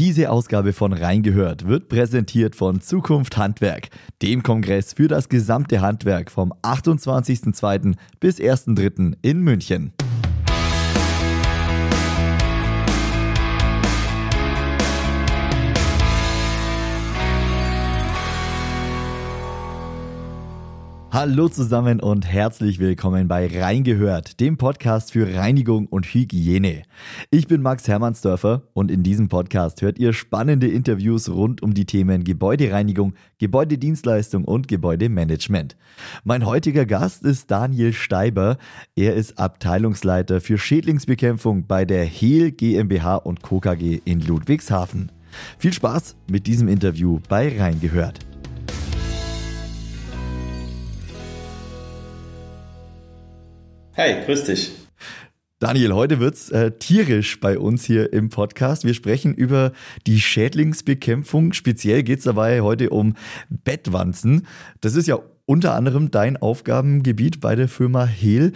Diese Ausgabe von Reingehört wird präsentiert von Zukunft Handwerk, dem Kongress für das gesamte Handwerk vom 28.02. bis 1.03. in München. Hallo zusammen und herzlich willkommen bei Reingehört, dem Podcast für Reinigung und Hygiene. Ich bin Max Hermannsdörfer und in diesem Podcast hört ihr spannende Interviews rund um die Themen Gebäudereinigung, Gebäudedienstleistung und Gebäudemanagement. Mein heutiger Gast ist Daniel Steiber. Er ist Abteilungsleiter für Schädlingsbekämpfung bei der Hehl GmbH und Co. KG in Ludwigshafen. Viel Spaß mit diesem Interview bei Reingehört. Hi, grüß dich. Daniel, heute wird's äh, tierisch bei uns hier im Podcast. Wir sprechen über die Schädlingsbekämpfung. Speziell geht's dabei heute um Bettwanzen. Das ist ja unter anderem dein Aufgabengebiet bei der Firma Hehl.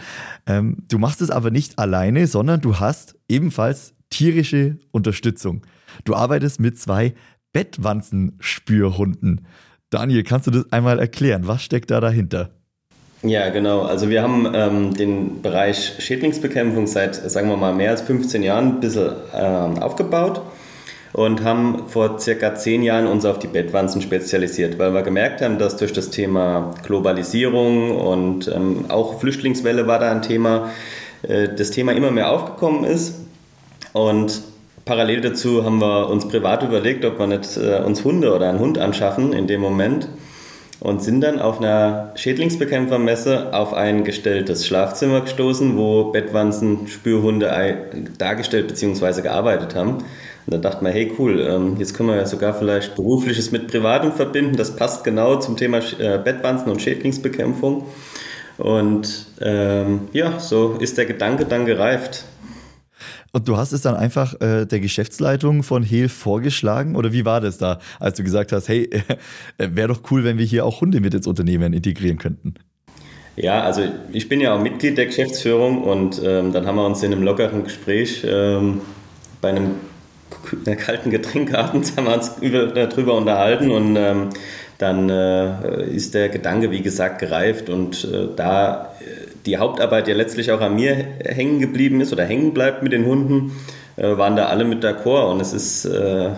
Ähm, du machst es aber nicht alleine, sondern du hast ebenfalls tierische Unterstützung. Du arbeitest mit zwei Bettwanzenspürhunden. Daniel, kannst du das einmal erklären? Was steckt da dahinter? Ja, genau. Also wir haben ähm, den Bereich Schädlingsbekämpfung seit, sagen wir mal, mehr als 15 Jahren ein bisschen ähm, aufgebaut und haben vor circa 10 Jahren uns auf die Bettwanzen spezialisiert, weil wir gemerkt haben, dass durch das Thema Globalisierung und ähm, auch Flüchtlingswelle war da ein Thema, äh, das Thema immer mehr aufgekommen ist und parallel dazu haben wir uns privat überlegt, ob wir nicht äh, uns Hunde oder einen Hund anschaffen in dem Moment und sind dann auf einer Schädlingsbekämpfermesse auf ein gestelltes Schlafzimmer gestoßen, wo Bettwanzen Spürhunde dargestellt bzw. gearbeitet haben. Und dann dachte man, hey cool, ähm, jetzt können wir ja sogar vielleicht berufliches mit Privatem verbinden. Das passt genau zum Thema äh, Bettwanzen und Schädlingsbekämpfung. Und ähm, ja, so ist der Gedanke dann gereift. Und du hast es dann einfach äh, der Geschäftsleitung von Hehl vorgeschlagen? Oder wie war das da, als du gesagt hast, hey, äh, wäre doch cool, wenn wir hier auch Hunde mit ins Unternehmen integrieren könnten? Ja, also ich bin ja auch Mitglied der Geschäftsführung und ähm, dann haben wir uns in einem lockeren Gespräch ähm, bei einem kalten Getränk abends haben wir uns über, darüber unterhalten und ähm, dann äh, ist der Gedanke, wie gesagt, gereift und äh, da äh, die Hauptarbeit ja letztlich auch an mir hängen geblieben ist oder hängen bleibt mit den Hunden, äh, waren da alle mit d'accord und es ist äh,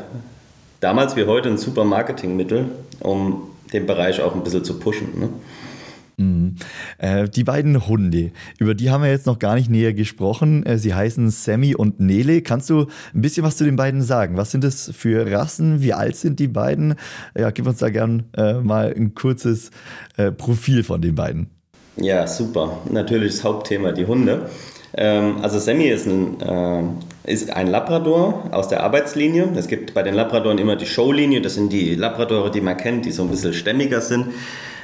damals wie heute ein super Marketingmittel, um den Bereich auch ein bisschen zu pushen. Ne? Mhm. Äh, die beiden Hunde, über die haben wir jetzt noch gar nicht näher gesprochen. Äh, sie heißen Sammy und Nele. Kannst du ein bisschen was zu den beiden sagen? Was sind das für Rassen? Wie alt sind die beiden? Ja, gib uns da gern äh, mal ein kurzes äh, Profil von den beiden. Ja, super. Natürlich das Hauptthema, die Hunde. Ähm, also Sammy ist ein, äh, ist ein Labrador aus der Arbeitslinie. Es gibt bei den Labradoren immer die Showlinie. Das sind die Labradore, die man kennt, die so ein bisschen stämmiger sind.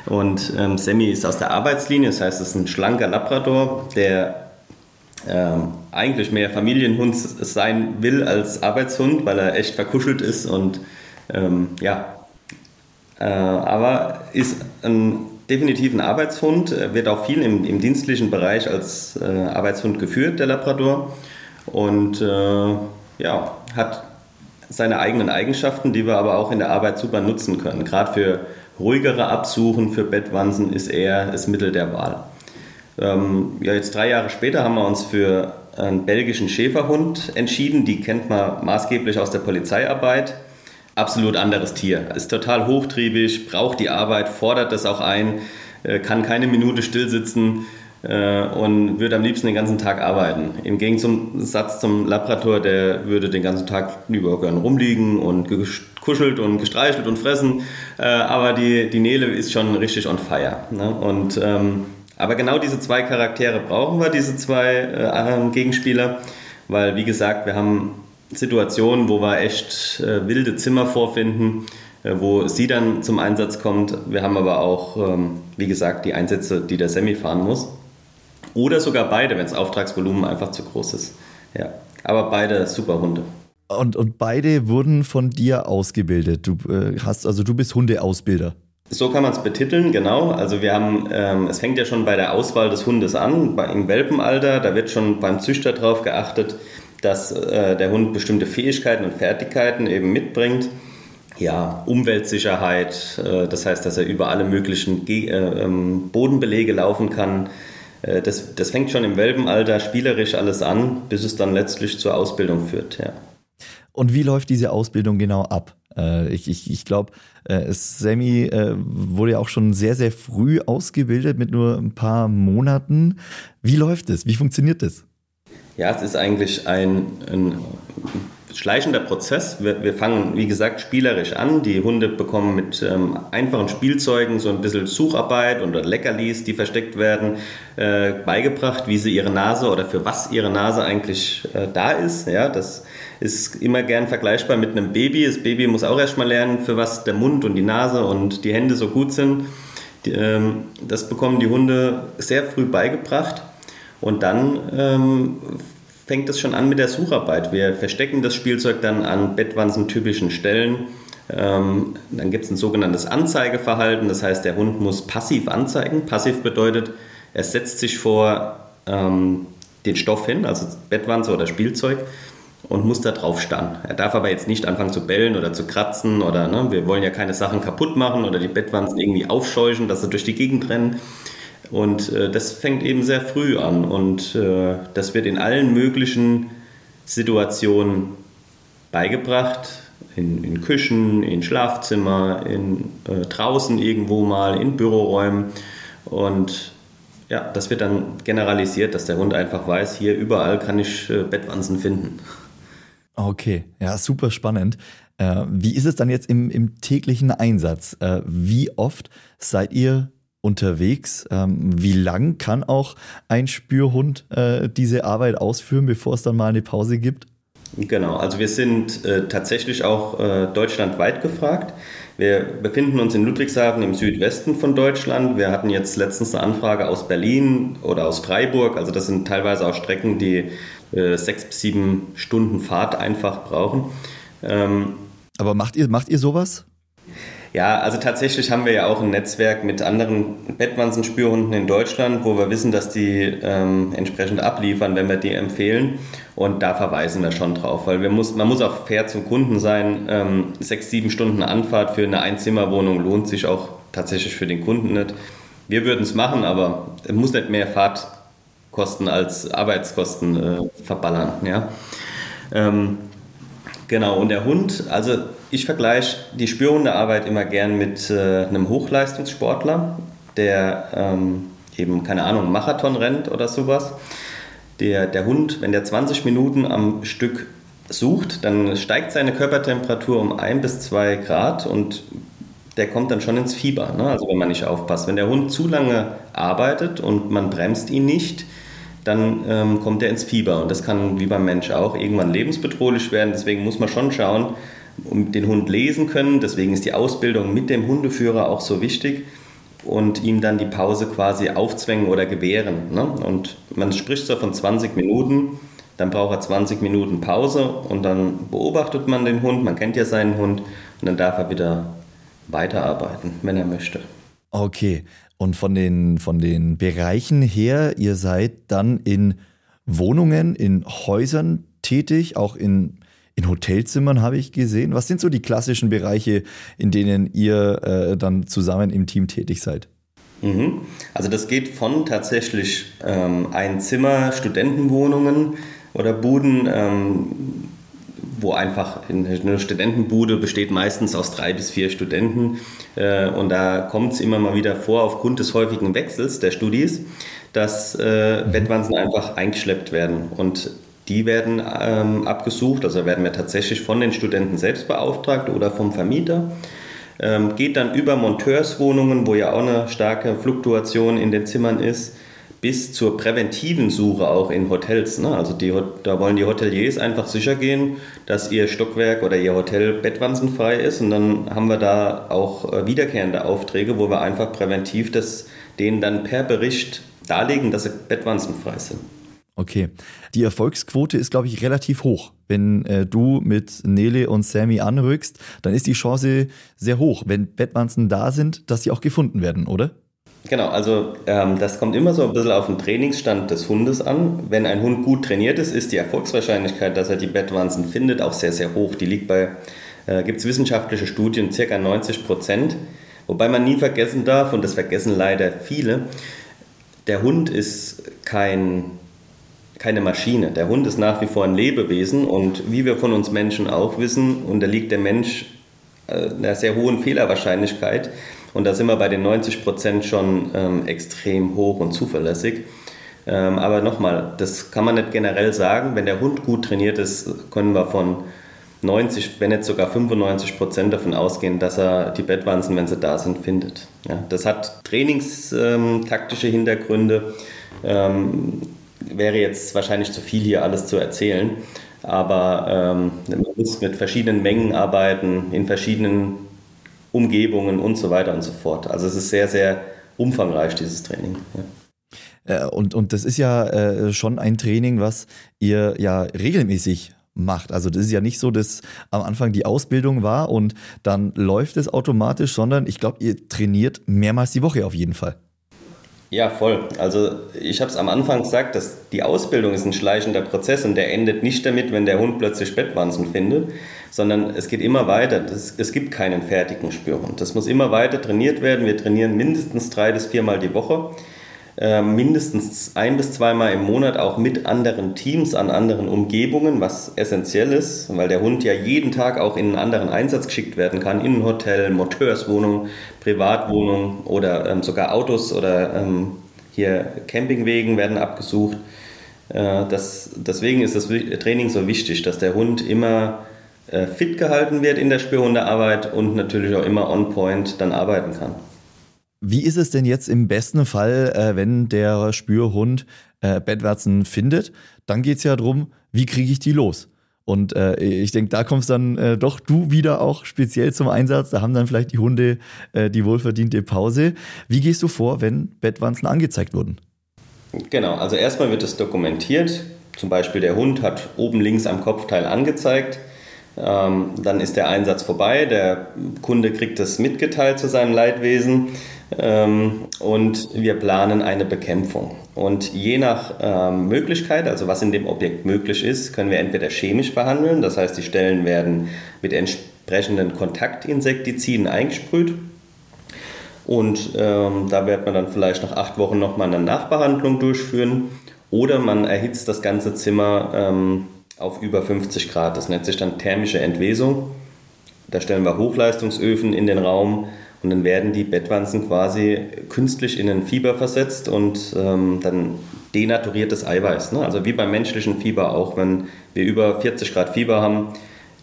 Und ähm, Sammy ist aus der Arbeitslinie, das heißt, es ist ein schlanker Labrador, der ähm, eigentlich mehr Familienhund sein will als Arbeitshund, weil er echt verkuschelt ist und ähm, ja, äh, aber ist ein definitiv ein Arbeitshund, er wird auch viel im, im dienstlichen Bereich als äh, Arbeitshund geführt, der Labrador und äh, ja, hat seine eigenen Eigenschaften, die wir aber auch in der Arbeit super nutzen können. Gerade für ruhigere Absuchen für Bettwanzen ist er das Mittel der Wahl. Ähm, ja, jetzt drei Jahre später haben wir uns für einen belgischen Schäferhund entschieden. Die kennt man maßgeblich aus der Polizeiarbeit. Absolut anderes Tier. Ist total hochtriebig, braucht die Arbeit, fordert das auch ein, äh, kann keine Minute stillsitzen äh, und würde am liebsten den ganzen Tag arbeiten. Im Gegensatz zum Labrador, der würde den ganzen Tag über gern rumliegen und gekuschelt und gestreichelt und fressen. Äh, aber die, die Nele ist schon richtig on fire. Ne? Und, ähm, aber genau diese zwei Charaktere brauchen wir, diese zwei Gegenspieler, weil wie gesagt, wir haben Situationen, wo wir echt äh, wilde Zimmer vorfinden, äh, wo sie dann zum Einsatz kommt. Wir haben aber auch, ähm, wie gesagt, die Einsätze, die der Semi fahren muss. Oder sogar beide, wenn das Auftragsvolumen einfach zu groß ist. Ja. Aber beide super Hunde. Und, und beide wurden von dir ausgebildet. Du äh, hast, also du bist Hundeausbilder. So kann man es betiteln, genau. Also wir haben, ähm, es fängt ja schon bei der Auswahl des Hundes an, bei, im Welpenalter, da wird schon beim Züchter darauf geachtet, dass äh, der Hund bestimmte Fähigkeiten und Fertigkeiten eben mitbringt. Ja, Umweltsicherheit, äh, das heißt, dass er über alle möglichen Ge äh, ähm, Bodenbelege laufen kann. Äh, das, das fängt schon im Welpenalter spielerisch alles an, bis es dann letztlich zur Ausbildung führt. Ja. Und wie läuft diese Ausbildung genau ab? Äh, ich ich, ich glaube, äh, Sammy wurde ja auch schon sehr, sehr früh ausgebildet mit nur ein paar Monaten. Wie läuft es? Wie funktioniert das? Ja, es ist eigentlich ein, ein schleichender Prozess. Wir, wir, fangen, wie gesagt, spielerisch an. Die Hunde bekommen mit ähm, einfachen Spielzeugen so ein bisschen Sucharbeit oder Leckerlis, die versteckt werden, äh, beigebracht, wie sie ihre Nase oder für was ihre Nase eigentlich äh, da ist. Ja, das ist immer gern vergleichbar mit einem Baby. Das Baby muss auch erstmal lernen, für was der Mund und die Nase und die Hände so gut sind. Die, ähm, das bekommen die Hunde sehr früh beigebracht. Und dann ähm, fängt es schon an mit der Sucharbeit. Wir verstecken das Spielzeug dann an bettwanzentypischen Stellen. Ähm, dann gibt es ein sogenanntes Anzeigeverhalten. Das heißt, der Hund muss passiv anzeigen. Passiv bedeutet, er setzt sich vor ähm, den Stoff hin, also Bettwanze oder Spielzeug, und muss da drauf starren. Er darf aber jetzt nicht anfangen zu bellen oder zu kratzen oder ne, wir wollen ja keine Sachen kaputt machen oder die Bettwanzen irgendwie aufscheuchen, dass sie durch die Gegend rennen. Und äh, das fängt eben sehr früh an und äh, das wird in allen möglichen Situationen beigebracht. In, in Küchen, in Schlafzimmer, in, äh, draußen irgendwo mal, in Büroräumen. Und ja, das wird dann generalisiert, dass der Hund einfach weiß, hier überall kann ich äh, Bettwanzen finden. Okay, ja, super spannend. Äh, wie ist es dann jetzt im, im täglichen Einsatz? Äh, wie oft seid ihr unterwegs? Ähm, wie lang kann auch ein Spürhund äh, diese Arbeit ausführen, bevor es dann mal eine Pause gibt? Genau, also wir sind äh, tatsächlich auch äh, deutschlandweit gefragt. Wir befinden uns in Ludwigshafen im Südwesten von Deutschland. Wir hatten jetzt letztens eine Anfrage aus Berlin oder aus Freiburg. Also das sind teilweise auch Strecken, die äh, sechs bis sieben Stunden Fahrt einfach brauchen. Ähm, Aber macht ihr, macht ihr sowas? Ja, also tatsächlich haben wir ja auch ein Netzwerk mit anderen Bettwanzenspürhunden in Deutschland, wo wir wissen, dass die ähm, entsprechend abliefern, wenn wir die empfehlen. Und da verweisen wir schon drauf, weil wir muss, man muss auch fair zum Kunden sein. Ähm, sechs, sieben Stunden Anfahrt für eine Einzimmerwohnung lohnt sich auch tatsächlich für den Kunden nicht. Wir würden es machen, aber es muss nicht mehr Fahrtkosten als Arbeitskosten äh, verballern. Ja? Ähm, genau, und der Hund, also ich vergleiche die Spürhundearbeit immer gern mit äh, einem Hochleistungssportler, der ähm, eben, keine Ahnung, Marathon rennt oder sowas. Der, der Hund, wenn der 20 Minuten am Stück sucht, dann steigt seine Körpertemperatur um ein bis zwei Grad und der kommt dann schon ins Fieber, ne? also wenn man nicht aufpasst. Wenn der Hund zu lange arbeitet und man bremst ihn nicht, dann ähm, kommt er ins Fieber und das kann wie beim Mensch auch irgendwann lebensbedrohlich werden. Deswegen muss man schon schauen, um den Hund lesen können. Deswegen ist die Ausbildung mit dem Hundeführer auch so wichtig und ihm dann die Pause quasi aufzwängen oder gewähren. Ne? Und man spricht so von 20 Minuten, dann braucht er 20 Minuten Pause und dann beobachtet man den Hund, man kennt ja seinen Hund und dann darf er wieder weiterarbeiten, wenn er möchte. Okay, und von den, von den Bereichen her, ihr seid dann in Wohnungen, in Häusern tätig, auch in in Hotelzimmern habe ich gesehen. Was sind so die klassischen Bereiche, in denen ihr äh, dann zusammen im Team tätig seid? Mhm. Also das geht von tatsächlich ähm, ein Zimmer, Studentenwohnungen oder Buden, ähm, wo einfach eine Studentenbude besteht meistens aus drei bis vier Studenten. Äh, und da kommt es immer mal wieder vor, aufgrund des häufigen Wechsels der Studis, dass äh, mhm. Bettwanzen einfach eingeschleppt werden. Und die werden ähm, abgesucht, also werden wir tatsächlich von den Studenten selbst beauftragt oder vom Vermieter. Ähm, geht dann über Monteurswohnungen, wo ja auch eine starke Fluktuation in den Zimmern ist, bis zur präventiven Suche auch in Hotels. Ne? Also die, da wollen die Hoteliers einfach sicher gehen, dass ihr Stockwerk oder ihr Hotel bettwanzenfrei ist. Und dann haben wir da auch äh, wiederkehrende Aufträge, wo wir einfach präventiv das denen dann per Bericht darlegen, dass sie bettwanzenfrei sind. Okay. Die Erfolgsquote ist, glaube ich, relativ hoch. Wenn äh, du mit Nele und Sammy anrückst, dann ist die Chance sehr hoch, wenn Bettwanzen da sind, dass sie auch gefunden werden, oder? Genau, also ähm, das kommt immer so ein bisschen auf den Trainingsstand des Hundes an. Wenn ein Hund gut trainiert ist, ist die Erfolgswahrscheinlichkeit, dass er die Bettwanzen findet, auch sehr, sehr hoch. Die liegt bei, äh, gibt es wissenschaftliche Studien, circa 90 Prozent. Wobei man nie vergessen darf, und das vergessen leider viele, der Hund ist kein, keine Maschine. Der Hund ist nach wie vor ein Lebewesen und wie wir von uns Menschen auch wissen, unterliegt der Mensch äh, einer sehr hohen Fehlerwahrscheinlichkeit. Und da sind wir bei den 90 Prozent schon ähm, extrem hoch und zuverlässig. Ähm, aber nochmal, das kann man nicht generell sagen. Wenn der Hund gut trainiert ist, können wir von 90, wenn nicht sogar 95 Prozent davon ausgehen, dass er die Bettwanzen, wenn sie da sind, findet. Ja, das hat trainingstaktische ähm, Hintergründe. Ähm, wäre jetzt wahrscheinlich zu viel hier alles zu erzählen. Aber ähm, man muss mit verschiedenen Mengen arbeiten, in verschiedenen Umgebungen und so weiter und so fort. Also es ist sehr, sehr umfangreich, dieses Training. Ja. Äh, und, und das ist ja äh, schon ein Training, was ihr ja regelmäßig macht. Also das ist ja nicht so, dass am Anfang die Ausbildung war und dann läuft es automatisch, sondern ich glaube, ihr trainiert mehrmals die Woche auf jeden Fall. Ja, voll. Also ich habe es am Anfang gesagt, dass die Ausbildung ist ein schleichender Prozess und der endet nicht damit, wenn der Hund plötzlich Bettwanzen findet, sondern es geht immer weiter. Das, es gibt keinen fertigen Spürhund. Das muss immer weiter trainiert werden. Wir trainieren mindestens drei bis viermal die Woche. Äh, mindestens ein bis zweimal im Monat auch mit anderen Teams an anderen Umgebungen, was essentiell ist, weil der Hund ja jeden Tag auch in einen anderen Einsatz geschickt werden kann, in ein Hotel, Monteurswohnung, Privatwohnung oder ähm, sogar Autos oder ähm, hier Campingwegen werden abgesucht. Äh, das, deswegen ist das Training so wichtig, dass der Hund immer äh, fit gehalten wird in der Spürhundearbeit und natürlich auch immer on point dann arbeiten kann. Wie ist es denn jetzt im besten Fall, äh, wenn der Spürhund äh, Bettwarzen findet? Dann geht es ja darum, wie kriege ich die los? Und äh, ich denke, da kommst dann äh, doch du wieder auch speziell zum Einsatz. Da haben dann vielleicht die Hunde äh, die wohlverdiente Pause. Wie gehst du vor, wenn Bettwanzen angezeigt wurden? Genau, also erstmal wird es dokumentiert. Zum Beispiel der Hund hat oben links am Kopfteil angezeigt. Ähm, dann ist der Einsatz vorbei. Der Kunde kriegt das mitgeteilt zu seinem Leidwesen. Ähm, und wir planen eine Bekämpfung. Und je nach ähm, Möglichkeit, also was in dem Objekt möglich ist, können wir entweder chemisch behandeln, das heißt die Stellen werden mit entsprechenden Kontaktinsektiziden eingesprüht. Und ähm, da wird man dann vielleicht nach acht Wochen nochmal eine Nachbehandlung durchführen. Oder man erhitzt das ganze Zimmer ähm, auf über 50 Grad. Das nennt sich dann thermische Entwesung. Da stellen wir Hochleistungsöfen in den Raum, und dann werden die Bettwanzen quasi künstlich in ein Fieber versetzt und ähm, dann denaturiertes Eiweiß. Ne? Also wie beim menschlichen Fieber auch, wenn wir über 40 Grad Fieber haben,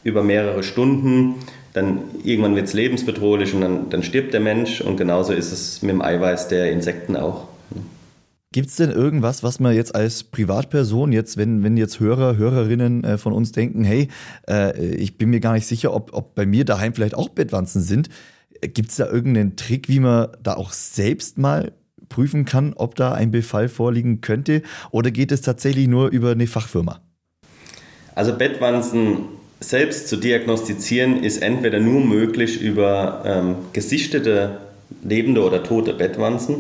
über mehrere Stunden, dann irgendwann wird es lebensbedrohlich und dann, dann stirbt der Mensch und genauso ist es mit dem Eiweiß der Insekten auch. Gibt es denn irgendwas, was man jetzt als Privatperson, jetzt, wenn, wenn jetzt Hörer, Hörerinnen äh, von uns denken, hey, äh, ich bin mir gar nicht sicher, ob, ob bei mir daheim vielleicht auch Bettwanzen sind, Gibt es da irgendeinen Trick, wie man da auch selbst mal prüfen kann, ob da ein Befall vorliegen könnte? Oder geht es tatsächlich nur über eine Fachfirma? Also Bettwanzen selbst zu diagnostizieren ist entweder nur möglich über ähm, gesichtete lebende oder tote Bettwanzen.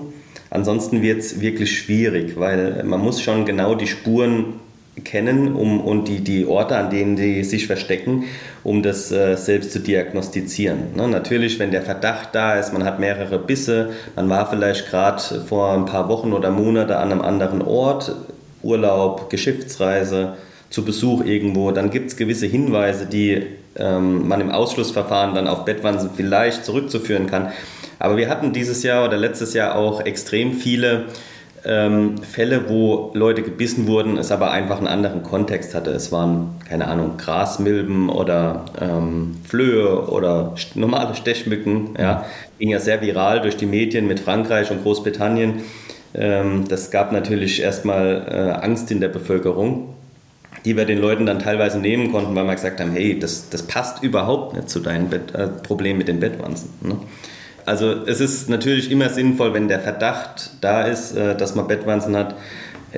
Ansonsten wird es wirklich schwierig, weil man muss schon genau die Spuren kennen um, und die, die Orte, an denen die sich verstecken, um das äh, selbst zu diagnostizieren. Ne? Natürlich, wenn der Verdacht da ist, man hat mehrere Bisse, man war vielleicht gerade vor ein paar Wochen oder Monaten an einem anderen Ort, Urlaub, Geschäftsreise, zu Besuch irgendwo, dann gibt es gewisse Hinweise, die ähm, man im Ausschlussverfahren dann auf Bettwanzen vielleicht zurückzuführen kann. Aber wir hatten dieses Jahr oder letztes Jahr auch extrem viele ähm, Fälle, wo Leute gebissen wurden, es aber einfach einen anderen Kontext hatte. Es waren, keine Ahnung, Grasmilben oder ähm, Flöhe oder normale Stechmücken. Ja. Ging ja sehr viral durch die Medien mit Frankreich und Großbritannien. Ähm, das gab natürlich erstmal äh, Angst in der Bevölkerung, die wir den Leuten dann teilweise nehmen konnten, weil wir gesagt haben, hey, das, das passt überhaupt nicht zu deinem Bett, äh, Problem mit den Bettwanzen. Ne? Also es ist natürlich immer sinnvoll, wenn der Verdacht da ist, äh, dass man Bettwanzen hat,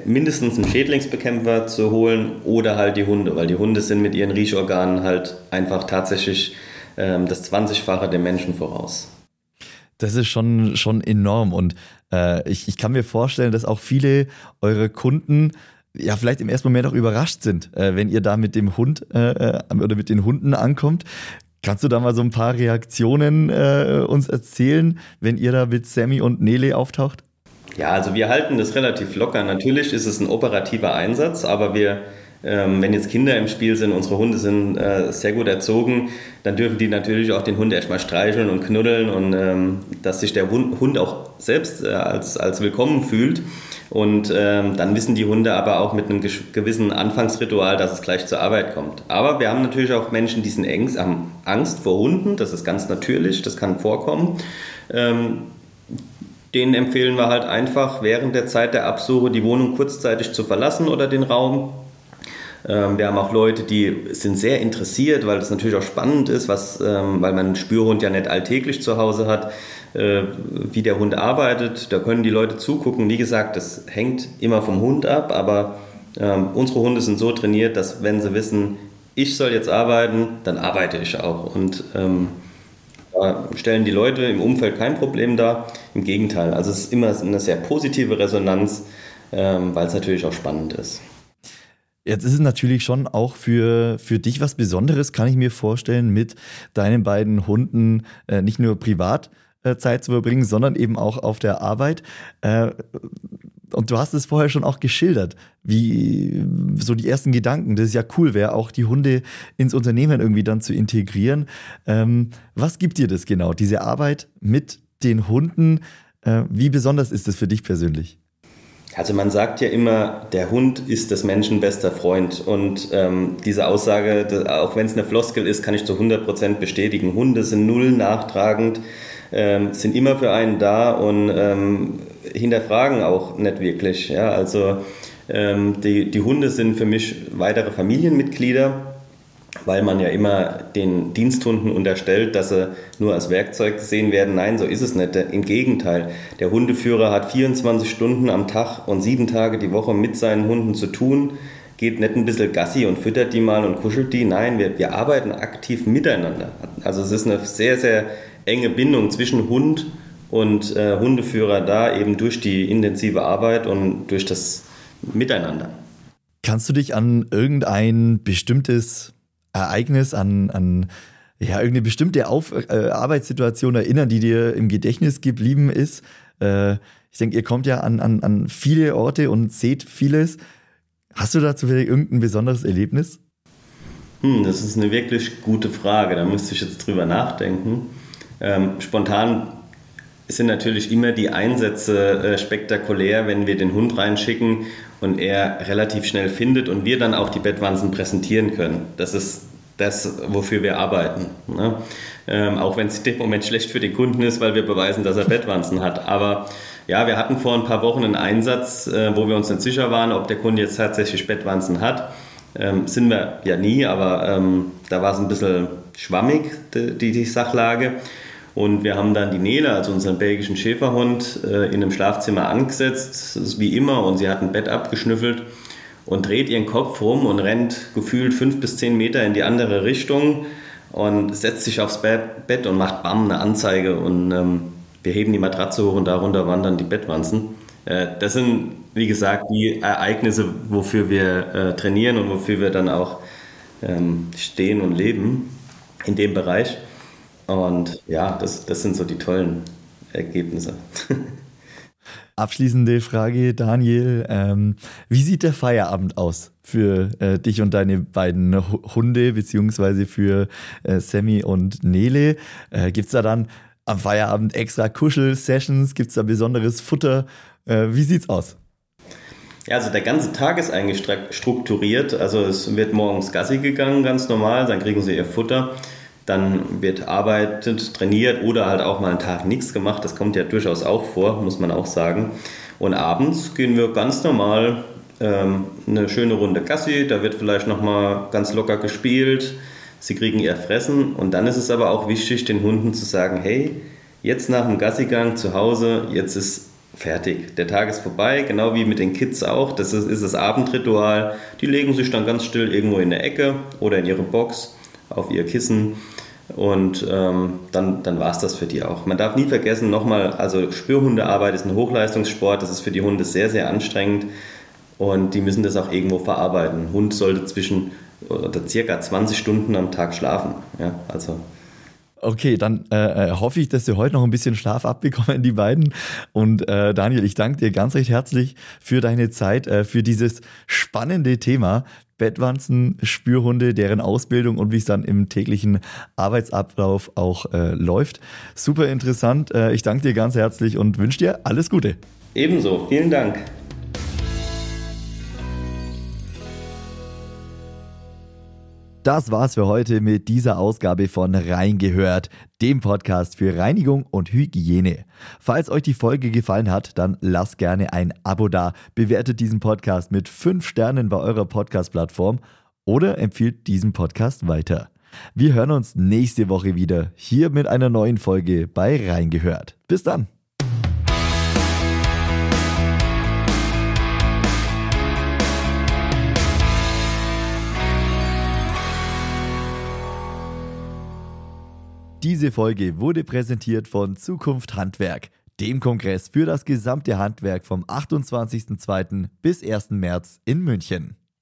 mindestens einen Schädlingsbekämpfer zu holen oder halt die Hunde, weil die Hunde sind mit ihren Riechorganen halt einfach tatsächlich ähm, das 20-fache dem Menschen voraus. Das ist schon, schon enorm. Und äh, ich, ich kann mir vorstellen, dass auch viele eure Kunden ja vielleicht im ersten Moment auch überrascht sind, äh, wenn ihr da mit dem Hund äh, äh, oder mit den Hunden ankommt. Kannst du da mal so ein paar Reaktionen äh, uns erzählen, wenn ihr da mit Sammy und Nele auftaucht? Ja, also wir halten das relativ locker. Natürlich ist es ein operativer Einsatz, aber wir ähm, wenn jetzt Kinder im Spiel sind, unsere Hunde sind äh, sehr gut erzogen, dann dürfen die natürlich auch den Hund erstmal streicheln und knuddeln und ähm, dass sich der Hund auch selbst äh, als, als willkommen fühlt. Und ähm, dann wissen die Hunde aber auch mit einem gewissen Anfangsritual, dass es gleich zur Arbeit kommt. Aber wir haben natürlich auch Menschen, die sind Angst, haben Angst vor Hunden, das ist ganz natürlich, das kann vorkommen. Ähm, denen empfehlen wir halt einfach während der Zeit der Absuche die Wohnung kurzzeitig zu verlassen oder den Raum wir haben auch Leute, die sind sehr interessiert, weil das natürlich auch spannend ist, was, ähm, weil man einen Spürhund ja nicht alltäglich zu Hause hat, äh, wie der Hund arbeitet. Da können die Leute zugucken. Wie gesagt, das hängt immer vom Hund ab, aber ähm, unsere Hunde sind so trainiert, dass wenn sie wissen, ich soll jetzt arbeiten, dann arbeite ich auch. Und ähm, da stellen die Leute im Umfeld kein Problem dar. Im Gegenteil, also es ist immer eine sehr positive Resonanz, ähm, weil es natürlich auch spannend ist. Jetzt ist es natürlich schon auch für, für dich was Besonderes, kann ich mir vorstellen, mit deinen beiden Hunden äh, nicht nur privat äh, Zeit zu verbringen, sondern eben auch auf der Arbeit. Äh, und du hast es vorher schon auch geschildert, wie so die ersten Gedanken, das ist ja cool wäre, auch die Hunde ins Unternehmen irgendwie dann zu integrieren. Ähm, was gibt dir das genau, diese Arbeit mit den Hunden? Äh, wie besonders ist das für dich persönlich? Also man sagt ja immer, der Hund ist des Menschen bester Freund. Und ähm, diese Aussage, auch wenn es eine Floskel ist, kann ich zu 100% bestätigen. Hunde sind null nachtragend, ähm, sind immer für einen da und ähm, hinterfragen auch nicht wirklich. Ja? Also ähm, die, die Hunde sind für mich weitere Familienmitglieder weil man ja immer den Diensthunden unterstellt, dass sie nur als Werkzeug gesehen werden. Nein, so ist es nicht. Im Gegenteil, der Hundeführer hat 24 Stunden am Tag und sieben Tage die Woche mit seinen Hunden zu tun, geht nicht ein bisschen Gassi und füttert die mal und kuschelt die. Nein, wir, wir arbeiten aktiv miteinander. Also es ist eine sehr, sehr enge Bindung zwischen Hund und äh, Hundeführer da, eben durch die intensive Arbeit und durch das Miteinander. Kannst du dich an irgendein bestimmtes Ereignis, an, an ja, irgendeine bestimmte Auf äh, Arbeitssituation erinnern, die dir im Gedächtnis geblieben ist? Äh, ich denke, ihr kommt ja an, an, an viele Orte und seht vieles. Hast du dazu vielleicht irgendein besonderes Erlebnis? Hm, das ist eine wirklich gute Frage. Da müsste ich jetzt drüber nachdenken. Ähm, spontan sind natürlich immer die Einsätze äh, spektakulär, wenn wir den Hund reinschicken und er relativ schnell findet und wir dann auch die Bettwanzen präsentieren können. Das ist das, wofür wir arbeiten. Ne? Ähm, auch wenn es in dem Moment schlecht für den Kunden ist, weil wir beweisen, dass er Bettwanzen hat. Aber ja, wir hatten vor ein paar Wochen einen Einsatz, äh, wo wir uns nicht sicher waren, ob der Kunde jetzt tatsächlich Bettwanzen hat. Ähm, sind wir ja nie, aber ähm, da war es ein bisschen schwammig, die, die Sachlage. Und wir haben dann die Nele, also unseren belgischen Schäferhund, äh, in einem Schlafzimmer angesetzt, wie immer, und sie hat ein Bett abgeschnüffelt und dreht ihren Kopf rum und rennt gefühlt fünf bis zehn Meter in die andere Richtung und setzt sich aufs Bett und macht bam eine Anzeige und ähm, wir heben die Matratze hoch und darunter wandern die Bettwanzen. Äh, das sind, wie gesagt, die Ereignisse, wofür wir äh, trainieren und wofür wir dann auch ähm, stehen und leben in dem Bereich. Und ja, das, das sind so die tollen Ergebnisse. Abschließende Frage, Daniel. Ähm, wie sieht der Feierabend aus für äh, dich und deine beiden Hunde, beziehungsweise für äh, Sammy und Nele? Äh, Gibt es da dann am Feierabend extra Kuschel-Sessions? Gibt es da besonderes Futter? Äh, wie sieht's aus? Ja, also der ganze Tag ist eigentlich strukturiert. Also es wird morgens Gassi gegangen, ganz normal, dann kriegen sie ihr Futter. Dann wird arbeitet, trainiert oder halt auch mal einen Tag nichts gemacht. Das kommt ja durchaus auch vor, muss man auch sagen. Und abends gehen wir ganz normal ähm, eine schöne Runde Gassi. Da wird vielleicht nochmal ganz locker gespielt. Sie kriegen ihr Fressen. Und dann ist es aber auch wichtig, den Hunden zu sagen, hey, jetzt nach dem Gassigang zu Hause, jetzt ist fertig. Der Tag ist vorbei, genau wie mit den Kids auch. Das ist, ist das Abendritual. Die legen sich dann ganz still irgendwo in der Ecke oder in ihre Box auf ihr Kissen und ähm, dann, dann war es das für die auch. Man darf nie vergessen, nochmal, also Spürhundearbeit ist ein Hochleistungssport, das ist für die Hunde sehr, sehr anstrengend und die müssen das auch irgendwo verarbeiten. Ein Hund sollte zwischen oder circa 20 Stunden am Tag schlafen. Ja, also Okay, dann äh, äh, hoffe ich, dass Sie heute noch ein bisschen Schlaf abbekommen, die beiden. Und äh, Daniel, ich danke dir ganz recht herzlich für deine Zeit, äh, für dieses spannende Thema. Bettwanzen, Spürhunde, deren Ausbildung und wie es dann im täglichen Arbeitsablauf auch äh, läuft. Super interessant. Äh, ich danke dir ganz herzlich und wünsche dir alles Gute. Ebenso, vielen Dank. Das war's für heute mit dieser Ausgabe von Reingehört, dem Podcast für Reinigung und Hygiene. Falls euch die Folge gefallen hat, dann lasst gerne ein Abo da, bewertet diesen Podcast mit 5 Sternen bei eurer Podcast-Plattform oder empfiehlt diesen Podcast weiter. Wir hören uns nächste Woche wieder hier mit einer neuen Folge bei Reingehört. Bis dann! Diese Folge wurde präsentiert von Zukunft Handwerk, dem Kongress für das gesamte Handwerk vom 28.02. bis 1. März in München.